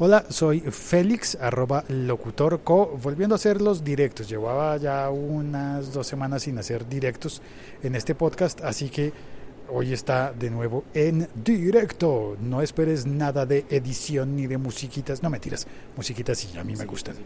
Hola, soy Félix, arroba locutorco, volviendo a hacer los directos. Llevaba ya unas dos semanas sin hacer directos en este podcast, así que hoy está de nuevo en directo. No esperes nada de edición ni de musiquitas. No mentiras, musiquitas sí, a mí me gustan.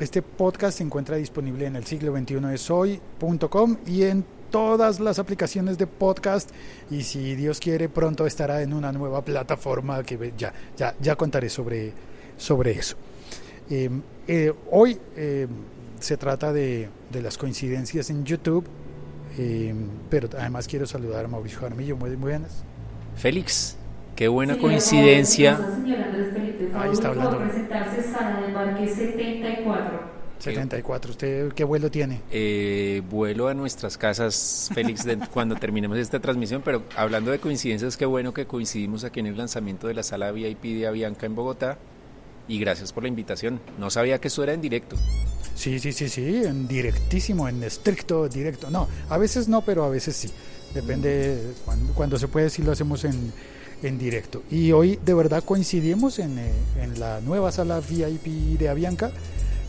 Este podcast se encuentra disponible en el siglo 21 es hoy.com y en todas las aplicaciones de podcast y si Dios quiere pronto estará en una nueva plataforma que ya, ya, ya contaré sobre, sobre eso. Eh, eh, hoy eh, se trata de, de, las coincidencias en YouTube, pero además quiero saludar a Mauricio Jaramillo, muy, muy buenas. Félix, qué buena coincidencia. Ahí está hablando. presentarse sala de embarque 74. 74. ¿Usted qué vuelo tiene? Eh, vuelo a nuestras casas, Félix, de, cuando terminemos esta transmisión, pero hablando de coincidencias, qué bueno que coincidimos aquí en el lanzamiento de la sala VIP de Avianca en Bogotá y gracias por la invitación. No sabía que eso era en directo. Sí, sí, sí, sí, en directísimo, en estricto directo. No, a veces no, pero a veces sí. Depende, cuando, cuando se puede, sí lo hacemos en, en directo. Y hoy de verdad coincidimos en, eh, en la nueva sala VIP de Avianca.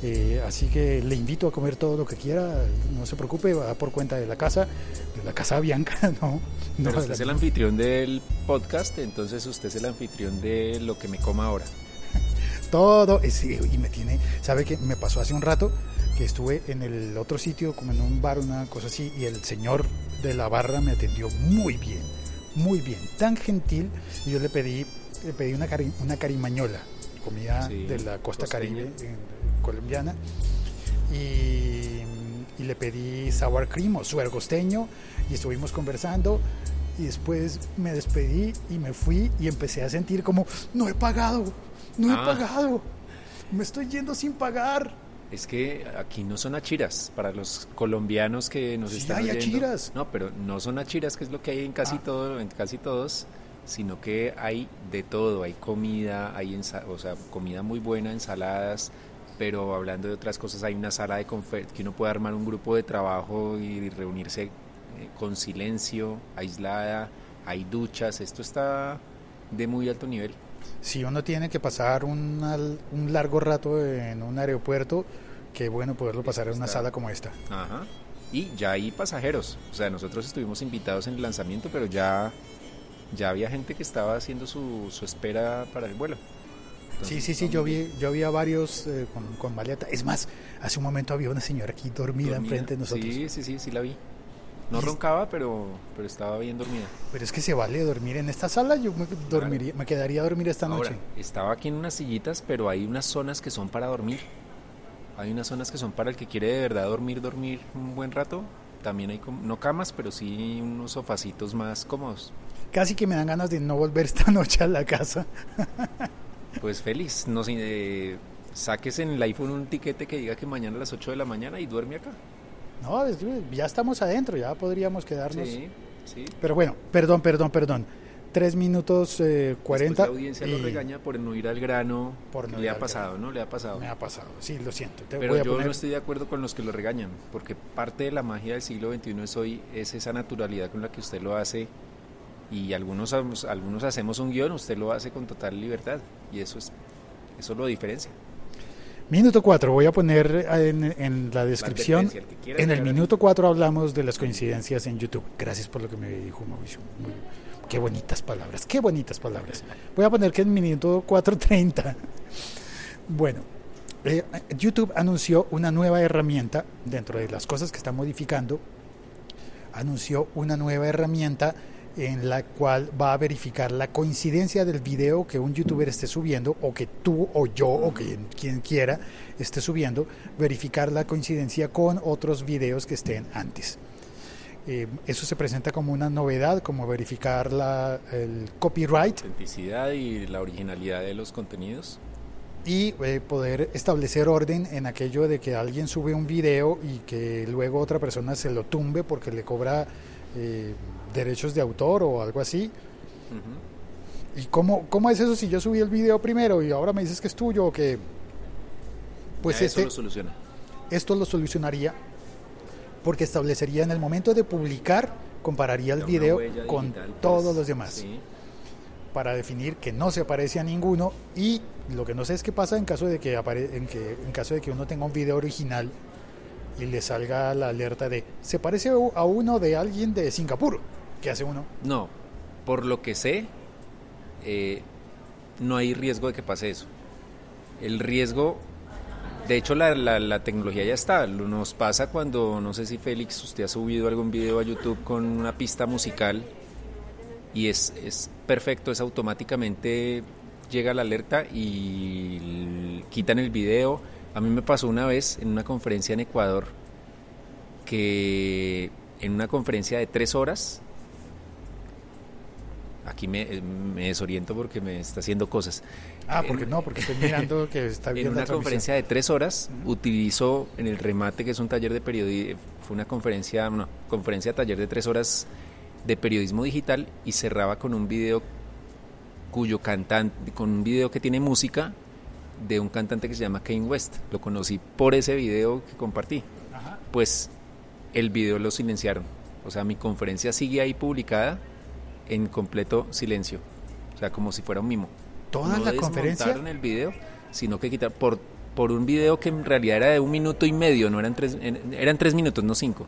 Eh, así que le invito a comer todo lo que quiera, no se preocupe, va por cuenta de la casa, de la casa Bianca, ¿no? no Pero usted es el anfitrión del podcast, entonces usted es el anfitrión de lo que me coma ahora. todo, es, y me tiene, ¿sabe qué? Me pasó hace un rato que estuve en el otro sitio, como en un bar, una cosa así, y el señor de la barra me atendió muy bien, muy bien, tan gentil, y yo le pedí, le pedí una, cari, una carimañola, comida sí, de la costa costeña. caribe colombiana y, y, le pedí sour cream o suero costeño y estuvimos conversando y después me despedí y me fui y empecé a sentir como no he pagado, no he ah. pagado, me estoy yendo sin pagar. Es que aquí no son achiras para los colombianos que nos sí, están hay oyendo. achiras. No, pero no son achiras, que es lo que hay en casi Ah. todo, en casi todos, sino que hay de todo, hay comida, hay ensa- o sea, comida muy buena, ensaladas, pero hablando de otras cosas, hay una sala de confer que uno puede armar un grupo de trabajo y reunirse eh, con silencio, aislada, hay duchas, esto está de muy alto nivel. Si uno tiene que pasar un, un largo rato en un aeropuerto, qué bueno poderlo pasar en una sala como esta. Ajá. Y ya hay pasajeros, o sea, nosotros estuvimos invitados en el lanzamiento, pero ya, ya había gente que estaba haciendo su, su espera para el vuelo. Sí, sí, sí, yo vi, yo vi a varios eh, con, con maleta. Es más, hace un momento había una señora aquí dormida, dormida. enfrente de nosotros. Sí, sí, sí, sí la vi. No roncaba, pero, pero estaba bien dormida. Pero es que se vale dormir en esta sala. Yo me, dormiría, me quedaría a dormir esta Ahora, noche. estaba aquí en unas sillitas, pero hay unas zonas que son para dormir. Hay unas zonas que son para el que quiere de verdad dormir, dormir un buen rato. También hay, no camas, pero sí unos sofacitos más cómodos. Casi que me dan ganas de no volver esta noche a la casa. Pues feliz, no sé, eh, saques en el iPhone un tiquete que diga que mañana a las 8 de la mañana y duerme acá. No, ya estamos adentro, ya podríamos quedarnos. Sí, sí. Pero bueno, perdón, perdón, perdón. Tres minutos eh, Después cuarenta. la audiencia lo regaña por no ir al grano. Por no Le ha pasado, grano. ¿no? Le ha pasado. Me ha pasado, sí, lo siento. Te Pero voy a yo poner... no estoy de acuerdo con los que lo regañan, porque parte de la magia del siglo XXI es hoy es esa naturalidad con la que usted lo hace Y algunos, algunos hacemos un guion, usted lo hace con total libertad. Y eso, es, eso lo diferencia. Minuto 4, voy a poner en, en la descripción. el En el minuto 4 hablamos de las coincidencias en YouTube. Gracias por lo que me dijo Mauricio. Muy- qué bonitas palabras, qué bonitas palabras. Voy a poner que en minuto 4.30. Bueno, eh, YouTube anunció una nueva herramienta dentro de las cosas que está modificando. Anunció una nueva herramienta en la cual va a verificar la coincidencia del video que un youtuber esté subiendo o que tú o yo o que quien quiera esté subiendo, verificar la coincidencia con otros videos que estén antes. Eh, eso se presenta como una novedad, como verificar la, el copyright Autenticidad y la originalidad de los contenidos. y eh, poder establecer orden en aquello de que alguien sube un video y que luego otra persona se lo tumbe porque le cobra eh, derechos de autor o algo así. ¿Y cómo, cómo es eso si yo subí el video primero y ahora me dices que es tuyo o que... Pues Ya este, eso lo soluciona. esto lo solucionaría porque establecería en el momento de publicar, compararía el video con pues, todos los demás sí. para definir que no se parece a ninguno y lo que no sé es qué pasa en caso de que apare en que en caso de que uno tenga un video original y le salga la alerta de se parece a uno de alguien de Singapur ¿qué hace uno? No, por lo que sé, eh, no hay riesgo de que pase eso. El riesgo, de hecho la, la- la tecnología ya está, nos pasa cuando, no sé si Félix, usted ha subido algún video a YouTube con una pista musical y es, es perfecto, es automáticamente llega la alerta y quitan el video. A mí me pasó una vez en una conferencia en Ecuador que en una conferencia de tres horas aquí me, eh, me desoriento porque me está haciendo cosas. Ah, porque no, porque estoy mirando que está En viendo una la transmisión. conferencia de tres horas utilizó en el remate, que es un taller de periodismo, fue una conferencia, no, conferencia taller de tres horas de periodismo digital y cerraba con un video cuyo cantante, con un video que tiene música de un cantante que se llama Kane West. Lo conocí por ese video que compartí. Ajá. Pues el video lo silenciaron. O sea, mi conferencia sigue ahí publicada en completo silencio. O sea, como si fuera un mimo. Toda no la conferencia desmontaron el video, sino que quitaron por, por un video que en realidad era de un minuto y medio, no eran tres, en- eran tres minutos, no cinco.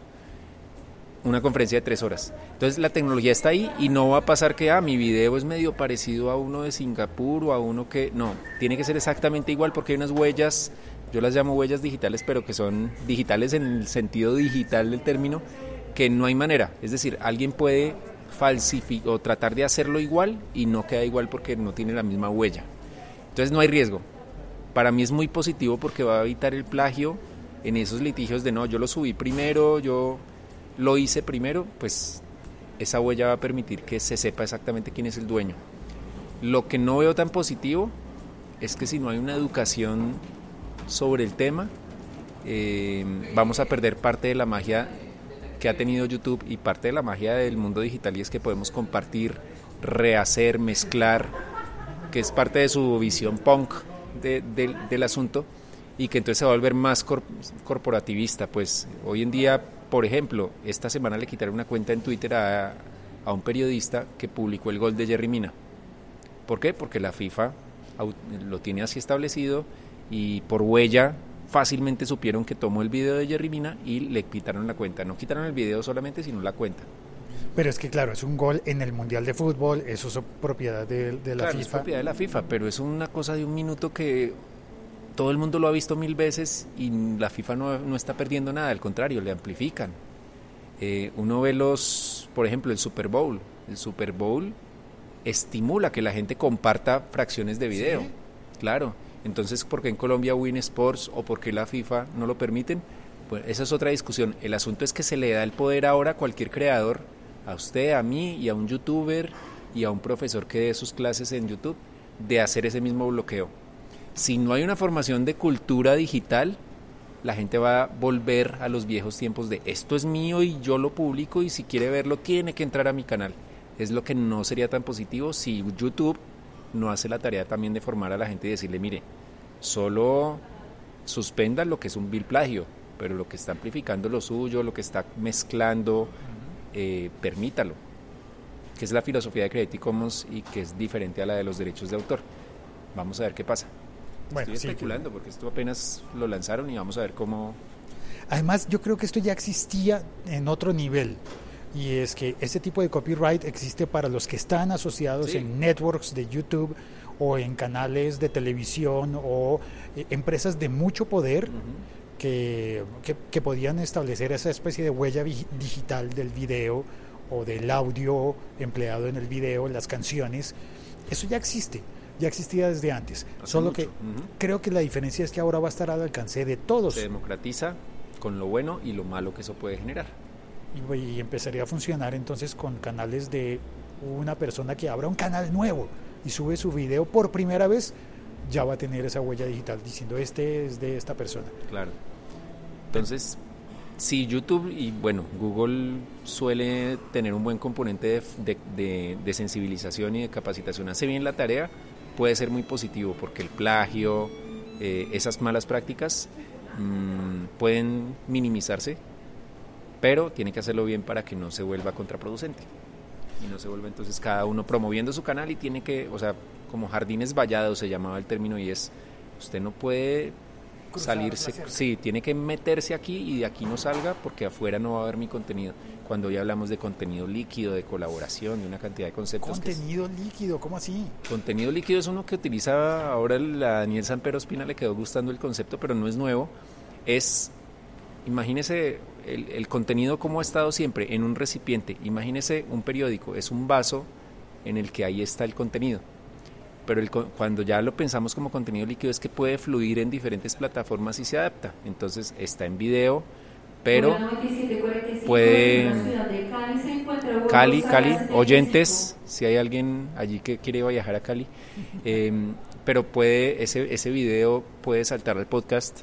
Una conferencia de tres horas. Entonces la tecnología está ahí y no va a pasar que ah, mi video es medio parecido a uno de Singapur o a uno que. No, tiene que ser exactamente igual porque hay unas huellas, yo las llamo huellas digitales, pero que son digitales en el sentido digital del término, que no hay manera. Es decir, alguien puede falsificar o tratar de hacerlo igual y no queda igual porque no tiene la misma huella. Entonces no hay riesgo. Para mí es muy positivo porque va a evitar el plagio en esos litigios de no, yo lo subí primero, yo lo hice primero, pues esa huella va a permitir que se sepa exactamente quién es el dueño. Lo que no veo tan positivo es que si no hay una educación sobre el tema, eh, vamos a perder parte de la magia que ha tenido YouTube y parte de la magia del mundo digital y es que podemos compartir, rehacer, mezclar, que es parte de su visión punk de- del- asunto y que entonces se va a volver más cor- corporativista. Pues hoy en día, por ejemplo, esta semana le quitaron una cuenta en Twitter a, a un periodista que publicó el gol de Jerry Mina. ¿Por qué? Porque la FIFA lo tiene así establecido y por huella fácilmente supieron que tomó el video de Jerry Mina y le quitaron la cuenta. No quitaron el video solamente, sino la cuenta. pero es que claro es un gol en el mundial de fútbol eso es propiedad de, de la Claro, es FIFA propiedad de la FIFA, pero es una cosa de un minuto que todo el mundo lo ha visto mil veces y la FIFA no, no está perdiendo nada, al contrario, le amplifican. Eh, uno ve los, por ejemplo, el Super Bowl. El Super Bowl estimula que la gente comparta fracciones de video. Claro. Entonces, ¿por qué en Colombia Win Sports o por qué la FIFA no lo permiten? Pues esa es otra discusión. El asunto es que se le da el poder ahora a cualquier creador, a usted, a mí y a un youtuber y a un profesor que dé sus clases en YouTube, de hacer ese mismo bloqueo. Si no hay una formación de cultura digital, la gente va a volver a los viejos tiempos de esto es mío y yo lo publico y si quiere verlo tiene que entrar a mi canal. Es lo que no sería tan positivo si YouTube no hace la tarea también de formar a la gente y decirle, mire, solo suspenda lo que es un vil plagio, pero lo que está amplificando lo suyo, lo que está mezclando, eh, permítalo. que es la filosofía de Creative Commons y que es diferente a la de los derechos de autor. Vamos a ver qué pasa. Bueno, Estoy sí, especulando porque esto apenas lo lanzaron y vamos a ver cómo... Además, yo creo que esto ya existía en otro nivel. Y es que este tipo de copyright existe para los que están asociados Sí. en networks de YouTube o en canales de televisión o eh, empresas de mucho poder que, que- que podían establecer esa especie de huella digital del video o del audio empleado en el video, las canciones. Eso ya existe, ya existía desde antes. Hace Solo mucho, que creo que la diferencia es que ahora va a estar al alcance de todos. se democratiza con lo bueno y lo malo que eso puede generar. y, y empezaría a funcionar entonces con canales de una persona que abra un canal nuevo y sube su video por primera vez, ya va a tener esa huella digital diciendo este es de esta persona. Claro. Entonces, si YouTube y bueno, Google suele tener un buen componente de, de- de- de sensibilización y de capacitación, hace bien la tarea, puede ser muy positivo porque el plagio, eh, esas malas prácticas mm, pueden minimizarse, pero tiene que hacerlo bien para que no se vuelva contraproducente. Y no se vuelva entonces cada uno promoviendo su canal y tiene que, o sea, como jardines vallados se llamaba el término y es, usted no puede Cruzar salirse, sí, tiene que meterse aquí y de aquí no salga porque afuera no va a haber mi contenido. Cuando ya hablamos de contenido líquido, de colaboración, de una cantidad de conceptos. que es- Contenido líquido, ¿cómo así? Contenido líquido es uno que utiliza ahora la Daniel Sanpero Espina, le quedó gustando el concepto, pero no es nuevo. Es, imagínese el, el contenido como ha estado siempre, en un recipiente. Imagínese un periódico, es un vaso en el que ahí está el contenido. Pero el cuando ya lo pensamos como contenido líquido es que puede fluir en diferentes plataformas y se adapta. Entonces está en video, pero Hora 97:45, puede- Cali se Cali, Sara Cali, 75. oyentes, si hay alguien allí que quiere viajar a Cali, eh, pero puede ese ese video puede saltar al podcast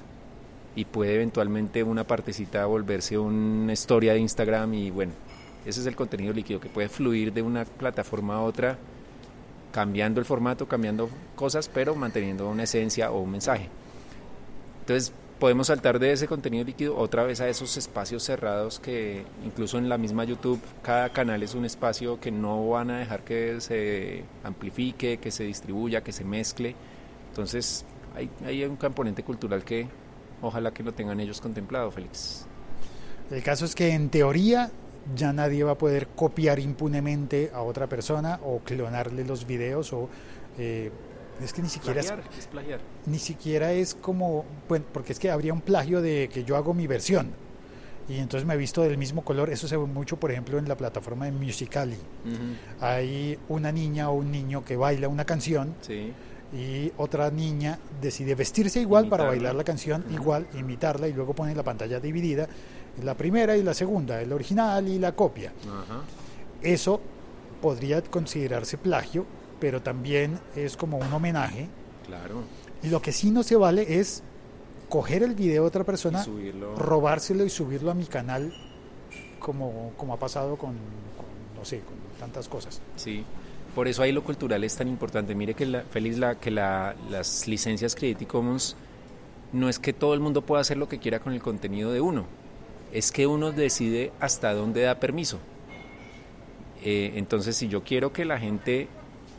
y puede eventualmente una partecita volverse una historia de Instagram y bueno, ese es el contenido líquido que puede fluir de una plataforma a otra, cambiando el formato, cambiando cosas, pero manteniendo una esencia o un mensaje. Entonces podemos saltar de ese contenido líquido otra vez a esos espacios cerrados que incluso en la misma YouTube cada canal es un espacio que no van a dejar que se amplifique, que se distribuya, que se mezcle. Entonces hay, hay un componente cultural que ojalá que lo tengan ellos contemplado, Félix. El caso es que en teoría ya nadie va a poder copiar impunemente a otra persona o clonarle los videos o eh, es que ni siquiera es, Plagiar, es plagiar. ni siquiera es como bueno porque es que habría un plagio de que yo hago mi versión y entonces me he visto del mismo color. Eso se ve mucho por ejemplo en la plataforma de Musicali hay una niña o un niño que baila una canción Sí, y otra niña decide vestirse igual para bailar la canción igual, imitarla y luego pone la pantalla dividida, la primera y la segunda, el original y la copia. ajá. Eso podría considerarse plagio, pero también es como un homenaje. Claro. Y lo que sí no se vale es coger el video de otra persona, Y robárselo y subirlo a mi canal, como, como ha pasado con, con, no sé, con tantas cosas. Sí, por eso ahí lo cultural es tan importante. Mire que la, feliz la, que la, las licencias Creative Commons no es que todo el mundo pueda hacer lo que quiera con el contenido de uno, es que uno decide hasta dónde da permiso. Eh, entonces, si yo quiero que la gente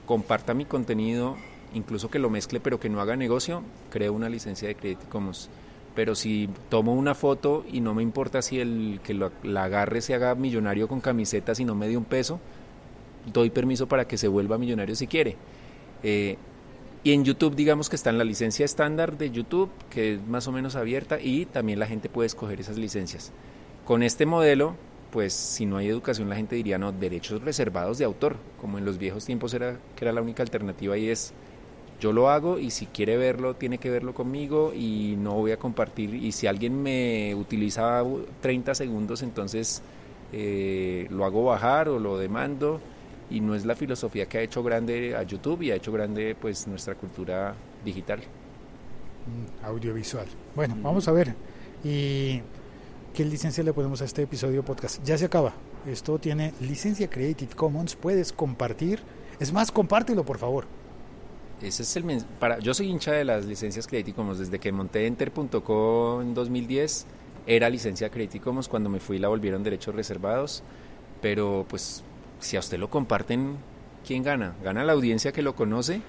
comparta mi contenido, incluso que lo mezcle, pero que no haga negocio, creo una licencia de Creative Commons. Pero si tomo una foto y no me importa si el que la agarre se haga millonario con camisetas y no me dé un peso, doy permiso para que se vuelva millonario si quiere. Eh, y en YouTube, digamos que está en la licencia estándar de YouTube, que es más o menos abierta, y también la gente puede escoger esas licencias. Con este modelo, pues si no hay educación, la gente diría, no, derechos reservados de autor, como en los viejos tiempos era que era la única alternativa y es, yo lo hago y si quiere verlo, tiene que verlo conmigo y no voy a compartir. Y si alguien me utiliza 30 segundos, entonces eh, lo hago bajar o lo demando y no es la filosofía que ha hecho grande a YouTube y ha hecho grande pues nuestra cultura digital. Mm, audiovisual. Bueno, vamos a ver. ¿Y qué licencia le ponemos a este episodio podcast? Ya se acaba. Esto tiene licencia Creative Commons. Puedes compartir. Es más, compártelo, por favor. Ese es el para yo soy hincha de las licencias Creative Commons desde que monté enter.co en 2010 era licencia Creative Commons cuando me fui la volvieron derechos reservados, pero pues si a usted lo comparten, ¿quién gana? Gana la audiencia que lo conoce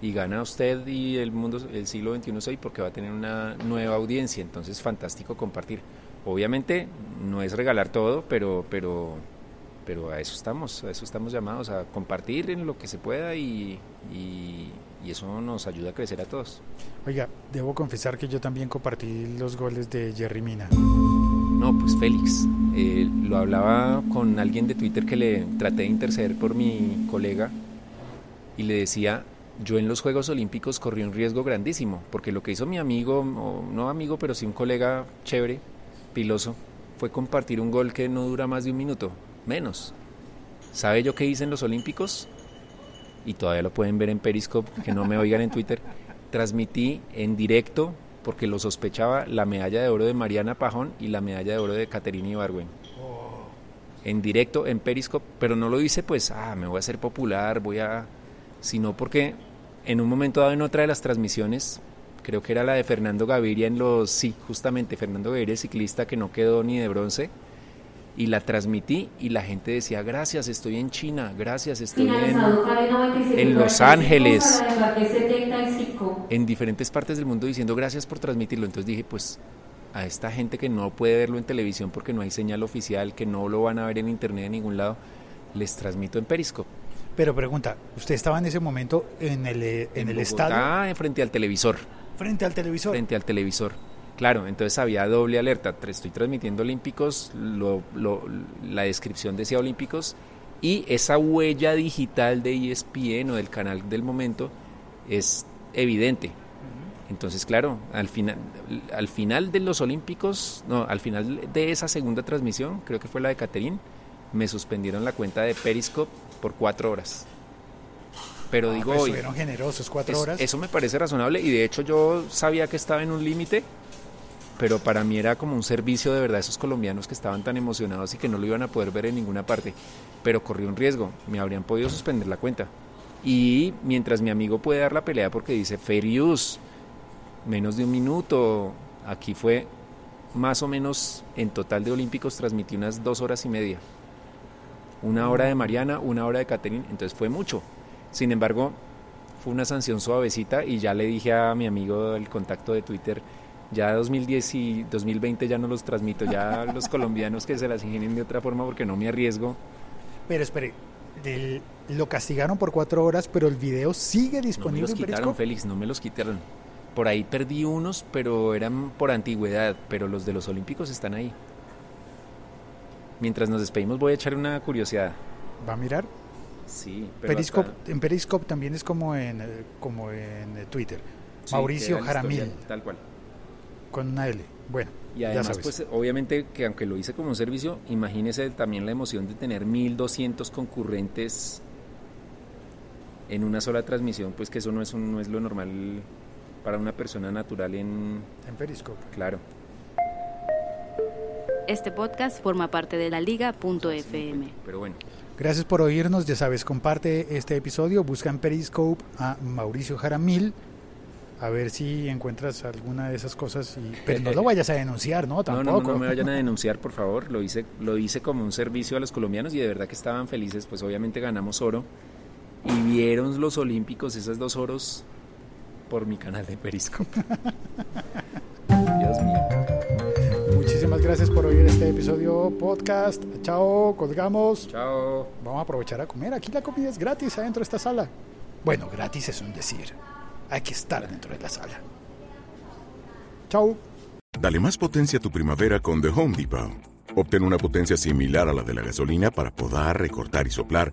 y gana usted y el mundo, el siglo XXI soy porque va a tener una nueva audiencia. Entonces, fantástico compartir. Obviamente no es regalar todo, pero, pero, pero a eso estamos, a eso estamos llamados, a compartir en lo que se pueda y, y, y eso nos ayuda a crecer a todos. Oiga, debo confesar que yo también compartí los goles de Jerry Mina. No, pues Félix, eh, lo hablaba con alguien de Twitter que le traté de interceder por mi colega y le decía, yo en los Juegos Olímpicos corrí un riesgo grandísimo, porque lo que hizo mi amigo, no amigo, pero sí un colega chévere, piloso, fue compartir un gol que no dura más de un minuto, menos. ¿Sabe yo qué hice en los Olímpicos? Y todavía lo pueden ver en Periscope, que no me oigan en Twitter. Transmití en directo, porque lo sospechaba, la medalla de oro de Mariana Pajón y la medalla de oro de Caterina Ibargüen. En directo, en Periscope, pero no lo hice pues, ah, me voy a hacer popular, voy a... Sino porque en un momento dado en otra de las transmisiones, creo que era la de Fernando Gaviria en los, sí, justamente Fernando Gaviria, ciclista que no quedó ni de bronce, y la transmití y la gente decía, gracias, estoy en China, gracias, estoy en, Finalizado Cali 97 en Los 45 Ángeles. para Mbappé 75. en diferentes partes del mundo diciendo gracias por transmitirlo. Entonces dije, pues a esta gente que no puede verlo en televisión porque no hay señal oficial, que no lo van a ver en internet en ningún lado, les transmito en Periscope. Pero pregunta, ¿usted estaba en ese momento en el, eh, en el estadio Bogotá, en frente al televisor. frente al televisor? frente al televisor. Claro, entonces había doble alerta. Estoy transmitiendo Olímpicos, lo- lo- la descripción decía Olímpicos y esa huella digital de ESPN o del canal del momento es evidente. Entonces, claro, al final, al final de los Olímpicos, no, al final de esa segunda transmisión, creo que fue la de Caterín, me suspendieron la cuenta de Periscope por cuatro horas. Pero Ah, digo pues hoy, generosos, cuatro es- horas. Eso me parece razonable y de hecho yo sabía que estaba en un límite, pero para mí era como un servicio de verdad a esos colombianos que estaban tan emocionados y que no lo iban a poder ver en ninguna parte. Pero corrí un riesgo, me habrían podido suspender la cuenta. Y mientras mi amigo puede dar la pelea porque dice use, menos de un minuto, aquí fue más o menos en total de Olímpicos transmití unas dos horas y media. Una hora de Mariana, una hora de Catherine, entonces fue mucho. Sin embargo, fue una sanción suavecita y ya le dije a mi amigo el contacto de Twitter, ya 2010 y 2020 ya no los transmito, ya los colombianos que se las ingenien de otra forma porque no me arriesgo. Pero espere, del- lo castigaron por cuatro horas, pero el video sigue No me disponible los en quitaron. Félix, no me los quitaron. Por ahí perdí unos, pero eran por antigüedad, pero los de los Olímpicos están ahí. Mientras nos despedimos voy a echar una curiosidad. ¿Va a mirar? Sí, pero Periscope, hasta- En Periscope también es como en, eh, como en eh, Twitter. sí, Mauricio Jaramil, Tal cual. Con una L. Bueno, Y ya además, sabes. pues obviamente que aunque lo hice como un servicio, imagínese también la emoción de tener 1200 concurrentes en una sola transmisión, pues que eso no es, un- no es lo normal para una persona natural en... en Periscope. Claro. Este podcast forma parte de la liga.fm. Pero bueno, Gracias por oírnos, ya sabes, comparte este episodio, busca en Periscope a Mauricio Jaramil, a ver si encuentras alguna de esas cosas, y, pero no lo vayas a denunciar, ¿no? no, no, no me vayan a denunciar, por favor. Lo hice, lo hice como un servicio a los colombianos y de verdad que estaban felices, pues obviamente ganamos oro. Y vieron los olímpicos, esas dos oros, por mi canal de Periscope. Dios mío. Muchísimas gracias por oír este episodio podcast. Chao, colgamos. Chao. Vamos a aprovechar a comer. Aquí la comida es gratis adentro de esta sala. Bueno, gratis es un decir. Hay que estar dentro de la sala. Chao. Dale más potencia a tu primavera con The Home Depot. Obtén una potencia similar a la de la gasolina para podar, recortar y soplar